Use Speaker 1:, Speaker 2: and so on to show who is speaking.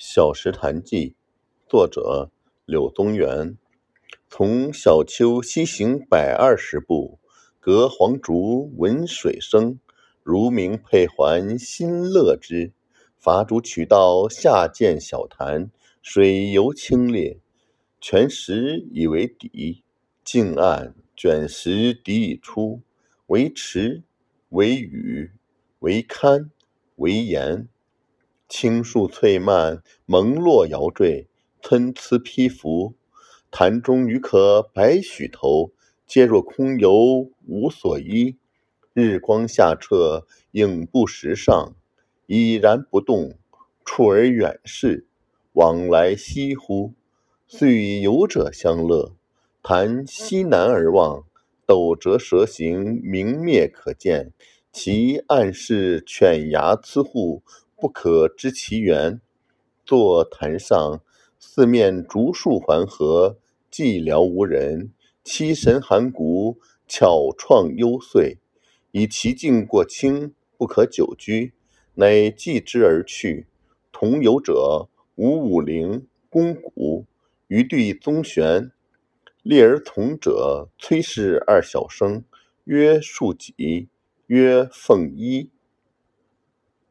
Speaker 1: 小石潭记》作者柳宗元。从小丘西行百二十步，隔黄竹闻水声。如鸣佩环心乐之。伐竹取道下见小潭，水尤清冽。全石以为底，近岸卷石底已出。为池，为屿，为堪，为岩。青树翠蔓，蒙络摇缀，参差披拂。潭中鱼可百许头，皆若空游无所依。日光下澈，影不时上，已然不动。处而远视，往来翕忽。遂与游者相乐。潭西南而望，斗折蛇形，明灭可见。其岸势犬牙牁户。不可知其源。坐潭上，四面竹树环合，寂寥无人。栖神寒骨，巧怆幽邃。以其境过清，不可久居，乃寄之而去。同游者吴武陵、龚古、余弟宗玄。列而从者崔氏二小生，曰庶几，曰奉一。